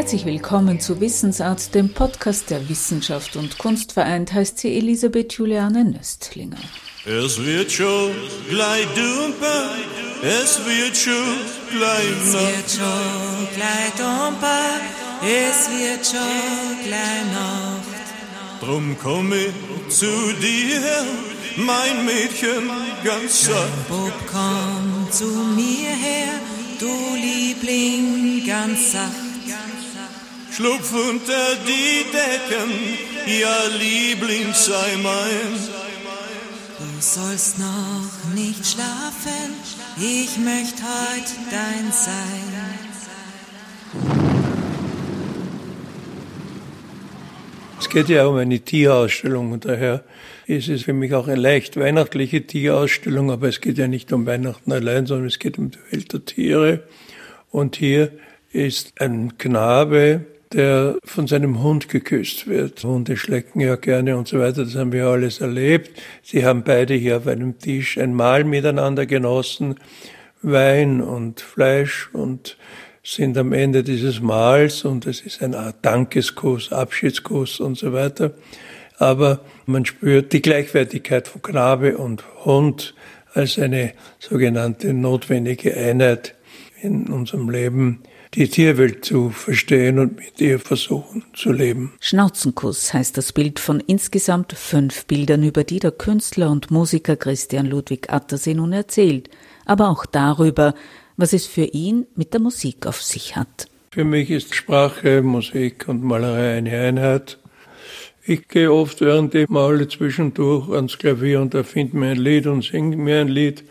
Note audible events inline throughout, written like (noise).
Herzlich willkommen zu Wissensart, dem Podcast der Wissenschaft und Kunst vereint, heißt sie Elisabeth Juliane Nöstlinger. Es wird schon gleich dumper, es wird schon gleich Nacht. Es wird schon gleich dumper, es wird schon gleich Nacht. Drum komm ich zu dir, mein Mädchen, ganz sacht. Bub, komm zu mir her, du Liebling, ganz sacht. Schlupf unter die Decken, ja Liebling sei mein. Du sollst noch nicht schlafen, ich möchte heut dein sein. Es geht ja um eine Tierausstellung und daher ist es für mich auch eine leicht weihnachtliche Tierausstellung, aber es geht ja nicht um Weihnachten allein, sondern es geht um die Welt der Tiere. Und hier ist ein Knabe, der von seinem Hund geküsst wird. Hunde schlecken ja gerne und so weiter, das haben wir alles erlebt. Sie haben beide hier auf einem Tisch ein Mahl miteinander genossen, Wein und Fleisch und sind am Ende dieses Mahls und es ist eine Art Dankeskuss, Abschiedskuss und so weiter. Aber man spürt die Gleichwertigkeit von Knabe und Hund als eine sogenannte notwendige Einheit in unserem Leben, die Tierwelt zu verstehen und mit ihr versuchen zu leben. Schnauzenkuss heißt das Bild von insgesamt fünf Bildern, über die der Künstler und Musiker Christian Ludwig Attersee nun erzählt, aber auch darüber, was es für ihn mit der Musik auf sich hat. Für mich ist Sprache, Musik und Malerei eine Einheit. Ich gehe oft während ich male zwischendurch ans Klavier und erfinde mir ein Lied und singe mir ein Lied.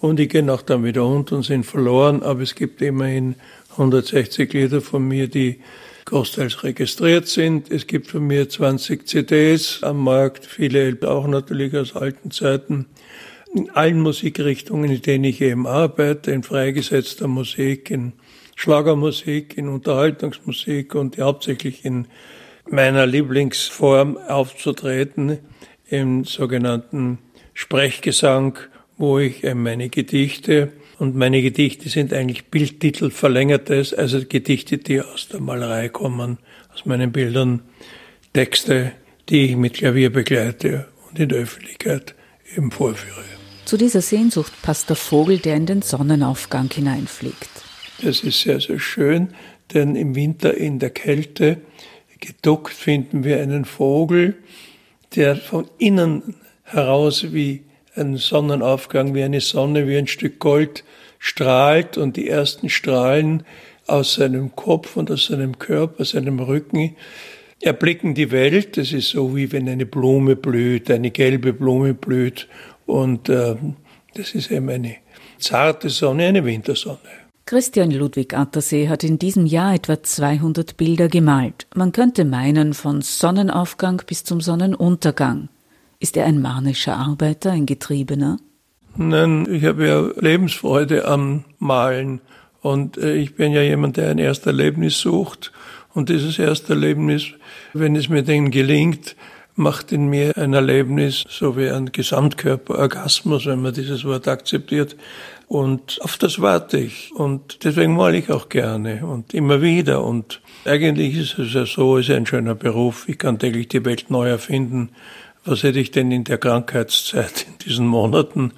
Und ich gehe auch dann wieder unten und sind verloren, aber es gibt immerhin 160 Lieder von mir, die großteils registriert sind. Es gibt von mir 20 CDs am Markt, viele auch natürlich aus alten Zeiten. In allen Musikrichtungen, in denen ich eben arbeite, in freigesetzter Musik, in Schlagermusik, in Unterhaltungsmusik und hauptsächlich in meiner Lieblingsform aufzutreten, im sogenannten Sprechgesang, wo ich meine Gedichte und meine Gedichte sind eigentlich Bildtitel verlängertes, also Gedichte, die aus der Malerei kommen, aus meinen Bildern, Texte, die ich mit Klavier begleite und in der Öffentlichkeit eben vorführe. Zu dieser Sehnsucht passt der Vogel, der in den Sonnenaufgang hineinfliegt. Das ist sehr, sehr schön, denn im Winter in der Kälte geduckt finden wir einen Vogel, der von innen heraus wie ein Sonnenaufgang, wie eine Sonne, wie ein Stück Gold strahlt und die ersten Strahlen aus seinem Kopf und aus seinem Körper, seinem Rücken erblicken die Welt. Das ist so wie wenn eine Blume blüht, eine gelbe Blume blüht und äh, das ist eben eine zarte Sonne, eine Wintersonne. Christian Ludwig Attersee hat in diesem Jahr etwa 200 Bilder gemalt. Man könnte meinen, von Sonnenaufgang bis zum Sonnenuntergang. Ist er ein manischer Arbeiter, ein Getriebener? Nein, ich habe ja Lebensfreude am Malen. Und äh, ich bin ja jemand, der ein Ersterlebnis sucht. Und dieses Ersterlebnis, wenn es mir denn gelingt, macht in mir ein Erlebnis, so wie ein Gesamtkörperorgasmus, wenn man dieses Wort akzeptiert. Und auf das warte ich. Und deswegen male ich auch gerne und immer wieder. Und eigentlich ist es ja so, es ist ein schöner Beruf. Ich kann täglich die Welt neu erfinden. Was hätte ich denn in der Krankheitszeit, in diesen Monaten,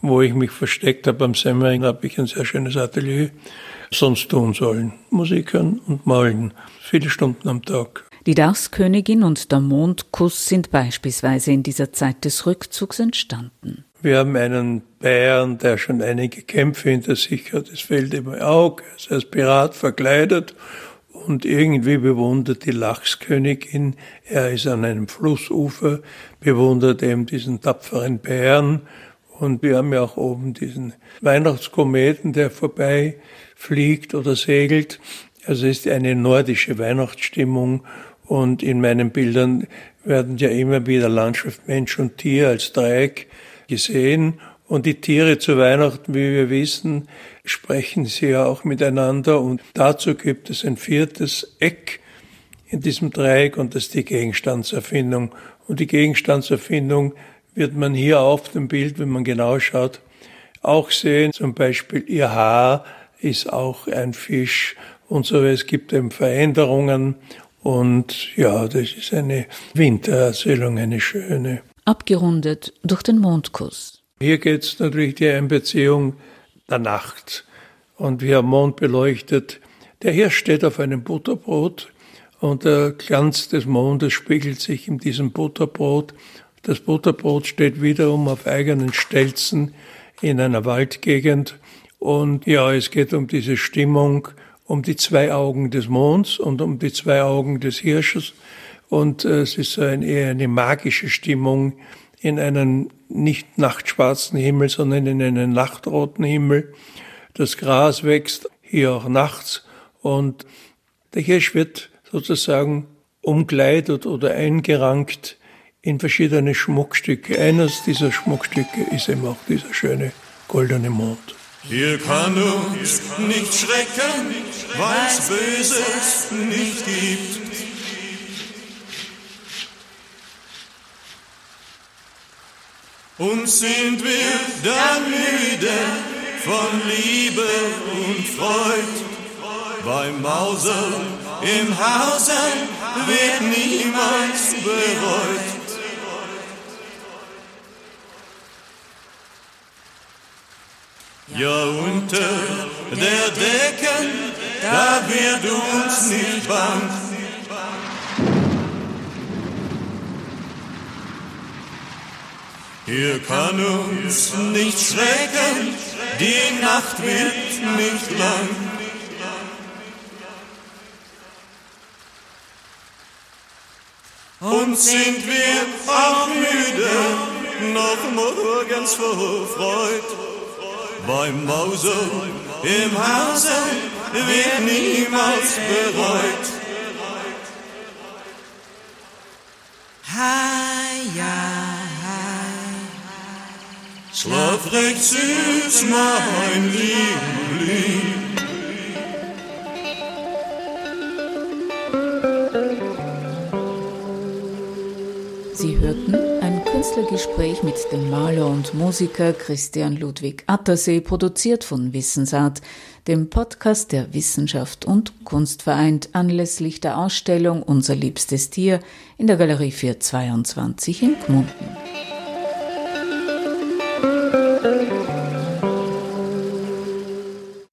wo ich mich versteckt habe am Semmering, habe ich ein sehr schönes Atelier, sonst tun sollen. Musik hören und malen. Viele Stunden am Tag. Die Darskönigin und der Mondkuss sind beispielsweise in dieser Zeit des Rückzugs entstanden. Wir haben einen Bären, der schon einige Kämpfe hinter sich hat. Es fällt ihm Auge, er ist als Pirat verkleidet und irgendwie bewundert die Lachskönigin. Er ist an einem Flussufer, bewundert eben diesen tapferen Bären. Und wir haben ja auch oben diesen Weihnachtskometen, der vorbei fliegt oder segelt. Also es ist eine nordische Weihnachtsstimmung. Und in meinen Bildern werden ja immer wieder Landschaft, Mensch und Tier als Dreieck gesehen. Und die Tiere zu Weihnachten, wie wir wissen, sprechen sie ja auch miteinander. Und dazu gibt es ein viertes Eck in diesem Dreieck und das ist die Gegenstandserfindung. Und die Gegenstandserfindung wird man hier auf dem Bild, wenn man genau schaut, auch sehen. Zum Beispiel ihr Haar ist auch ein Fisch und so. Es gibt eben Veränderungen und ja, das ist eine Wintererzählung, eine schöne. Abgerundet durch den Mondkuss. Hier geht es natürlich die Einbeziehung der Nacht. Und wir haben Mond beleuchtet. Der Hirsch steht auf einem Butterbrot und der Glanz des Mondes spiegelt sich in diesem Butterbrot. Das Butterbrot steht wiederum auf eigenen Stelzen in einer Waldgegend. Und ja, es geht um diese Stimmung, um die zwei Augen des Monds und um die zwei Augen des Hirsches. Und äh, es ist ein, eher eine magische Stimmung in einen nicht nachtschwarzen Himmel, sondern in einen nachtroten Himmel. Das Gras wächst hier auch nachts und der Hirsch wird sozusagen umkleidet oder eingerankt in verschiedene Schmuckstücke. Eines dieser Schmuckstücke ist eben auch dieser schöne goldene Mond. Hier kann uns nicht schrecken, weil es Böses nicht gibt. Und sind wir dann müde von Liebe und Freud, beim Mauser im Hause wird niemals bereut. Ja, unter der Decken, da wird uns nicht bang. Hier kann uns nicht schrecken, die Nacht wird nicht lang. Und sind wir auch müde, noch morgens vor Freud. Beim Mause im Hause wird niemals bereut. Schlaf recht süß, mein Liebling. Sie hörten ein Künstlergespräch mit dem Maler und Musiker Christian Ludwig Attersee, produziert von Wissensart, dem Podcast der Wissenschaft und Kunst vereint, anlässlich der Ausstellung Unser liebstes Tier in der Galerie 422 in Gmunden. Thank (laughs) you.